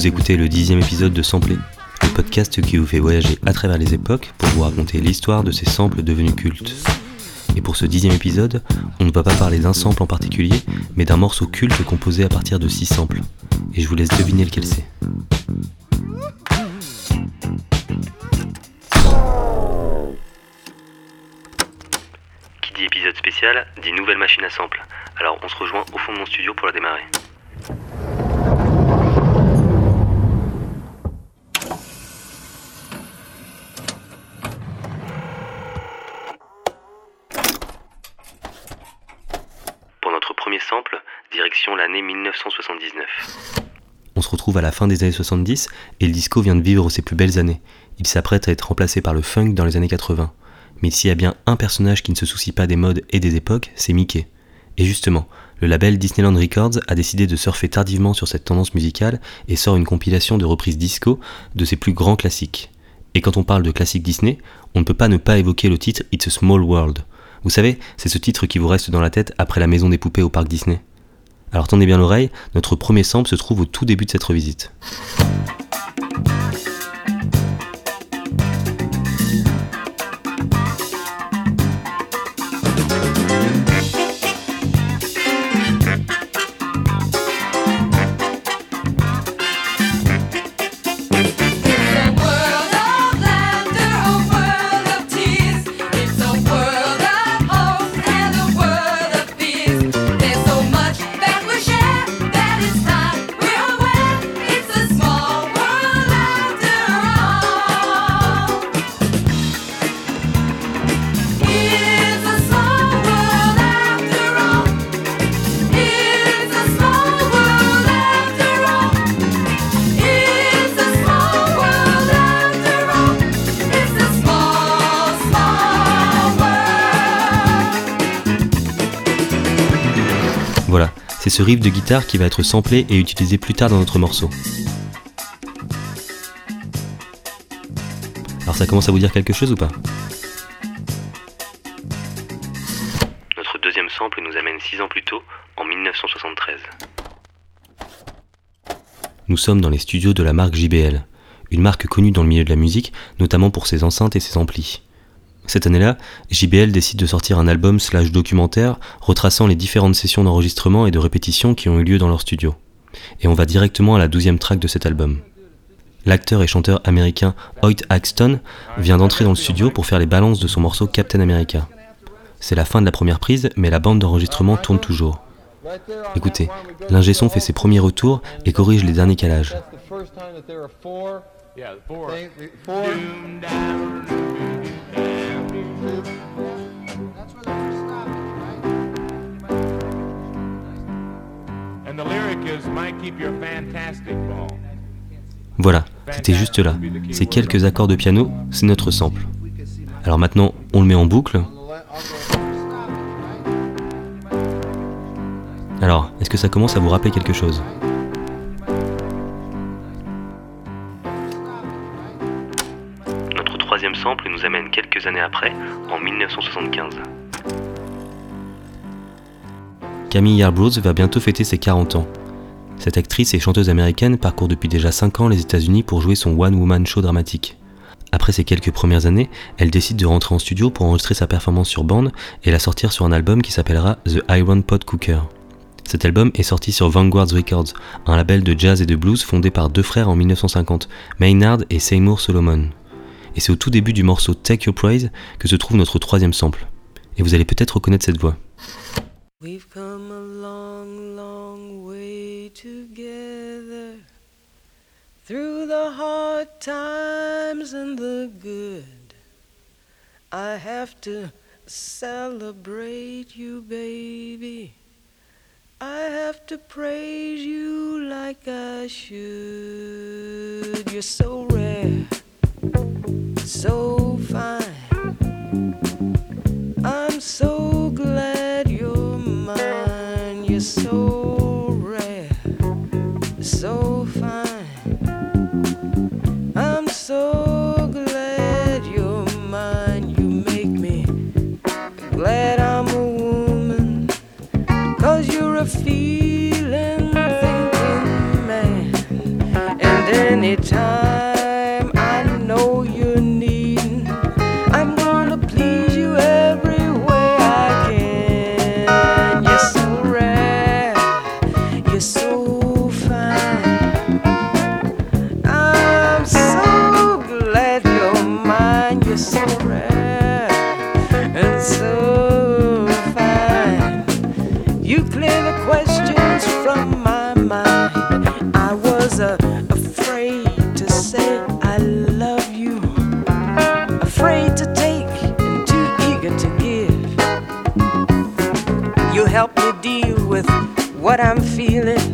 Vous écoutez le dixième épisode de Sampler, le podcast qui vous fait voyager à travers les époques pour vous raconter l'histoire de ces samples devenus cultes. Et pour ce dixième épisode, on ne va pas parler d'un sample en particulier, mais d'un morceau culte composé à partir de six samples. Et je vous laisse deviner lequel c'est. Qui dit épisode spécial dit nouvelle machine à sample. Alors on se rejoint au fond de mon studio pour la démarrer. Pour notre sample, direction l'année 1979. On se retrouve à la fin des années 70 et le disco vient de vivre ses plus belles années. Il s'apprête à être remplacé par le funk dans les années 80. Mais s'il y a bien un personnage qui ne se soucie pas des modes et des époques, c'est Mickey. Et justement, le label Disneyland Records a décidé de surfer tardivement sur cette tendance musicale et sort une compilation de reprises disco de ses plus grands classiques. Et quand on parle de classiques Disney, on ne peut pas ne pas évoquer le titre It's a Small World. Vous savez, c'est ce titre qui vous reste dans la tête après la maison des poupées au parc Disney. Alors tendez bien l'oreille, notre premier sample se trouve au tout début de cette revisite. C'est ce riff de guitare qui va être samplé et utilisé plus tard dans notre morceau. Alors ça commence à vous dire quelque chose ou pas? Notre deuxième sample nous amène 6 ans plus tôt, en 1973. Nous sommes dans les studios de la marque JBL, une marque connue dans le milieu de la musique, notamment pour ses enceintes et ses amplis. Cette année-là, JBL décide de sortir un album slash documentaire retraçant les différentes sessions d'enregistrement et de répétition qui ont eu lieu dans leur studio. Et on va directement à la douzième track de cet album. L'acteur et chanteur américain Hoyt Axton vient d'entrer dans le studio pour faire les balances de son morceau Captain America. C'est la fin de la première prise, mais la bande d'enregistrement tourne toujours. Écoutez, l'ingé son fait ses premiers retours et corrige les derniers calages. Voilà, c'était juste là. Ces quelques accords de piano, c'est notre sample. Alors maintenant, on le met en boucle. Alors, est-ce que ça commence à vous rappeler quelque chose? Sample nous amène quelques années après, en 1975. Camille Yarbrough va bientôt fêter ses 40 ans. Cette actrice et chanteuse américaine parcourt depuis déjà 5 ans les États-Unis pour jouer son one-woman show dramatique. Après ces quelques premières années, elle décide de rentrer en studio pour enregistrer sa performance sur bande et la sortir sur un album qui s'appellera The Iron Pot Cooker. Cet album est sorti sur Vanguard Records, un label de jazz et de blues fondé par deux frères en 1950, Maynard et Seymour Solomon. Et c'est au tout début du morceau Take Your Praise que se trouve notre troisième sample. Et vous allez peut-être reconnaître cette voix. We've come a long, long way together through the hard times and the good. I have to celebrate you, baby. I have to praise you like I should. You're so rare, questions from my mind. I was uh, afraid to say I love you, afraid to take and too eager to give. You help me deal with what I'm feeling,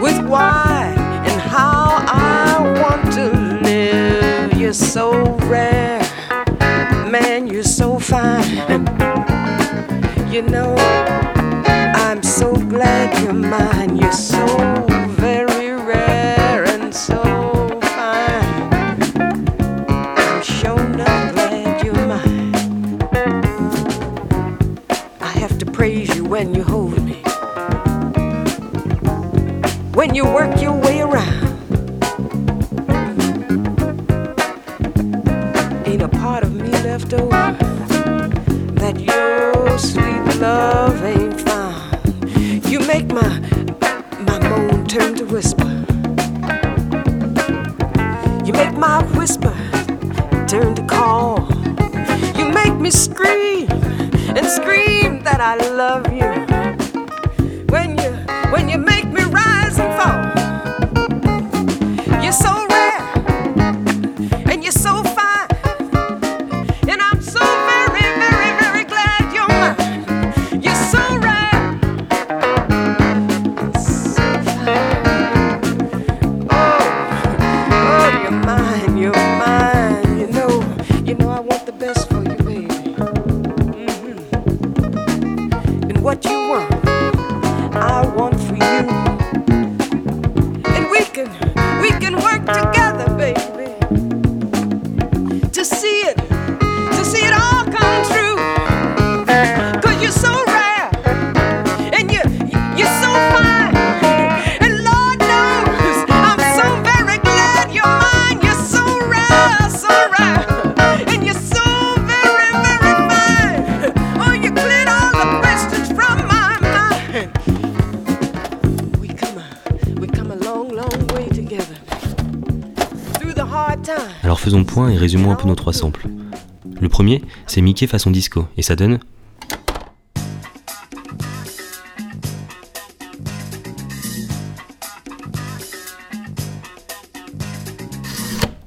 with why and how I want to live. You're so rare, man, you're so fine. You know. What you want, I want for you. And we can, we can work together, baby point et résumons un peu nos trois samples. Le premier, c'est Mickey façon disco, et ça donne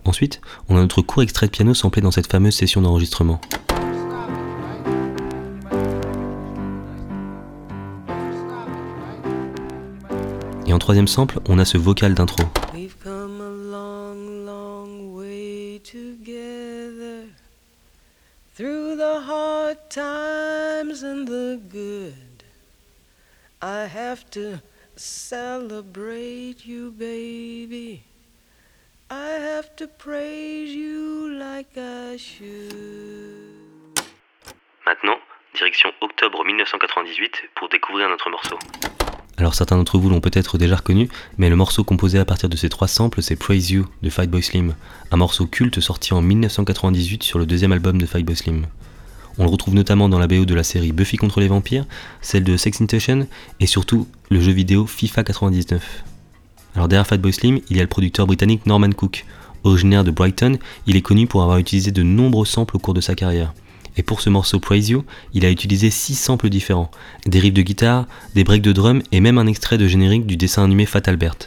Ensuite, on a notre court extrait de piano samplé dans cette fameuse session d'enregistrement. Et en troisième sample, on a ce vocal d'intro. I have to celebrate you, baby. I have to praise you like I should. Maintenant, direction octobre 1998 pour découvrir notre morceau. Alors certains d'entre vous l'ont peut-être déjà reconnu, mais le morceau composé à partir de ces trois samples, c'est Praise You de Fatboy Slim, un morceau culte sorti en 1998 sur le deuxième album de Fatboy Slim. On le retrouve notamment dans la BO de la série Buffy contre les vampires, celle de Sex Intention et surtout le jeu vidéo FIFA 99. Alors derrière Fatboy Slim, il y a le producteur britannique Norman Cook. Originaire de Brighton, il est connu pour avoir utilisé de nombreux samples au cours de sa carrière. Et pour ce morceau Praise You, il a utilisé 6 samples différents, des riffs de guitare, des breaks de drum et même un extrait de générique du dessin animé Fat Albert.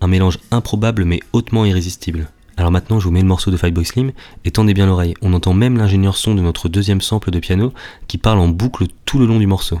Un mélange improbable mais hautement irrésistible. Alors maintenant je vous mets le morceau de Fatboy Slim et tendez bien l'oreille, on entend même l'ingénieur son de notre deuxième sample de piano qui parle en boucle tout le long du morceau.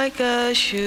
like a shoe.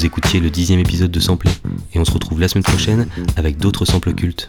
Vous écoutiez le dixième épisode de Samplé, et on se retrouve la semaine prochaine avec d'autres samples cultes.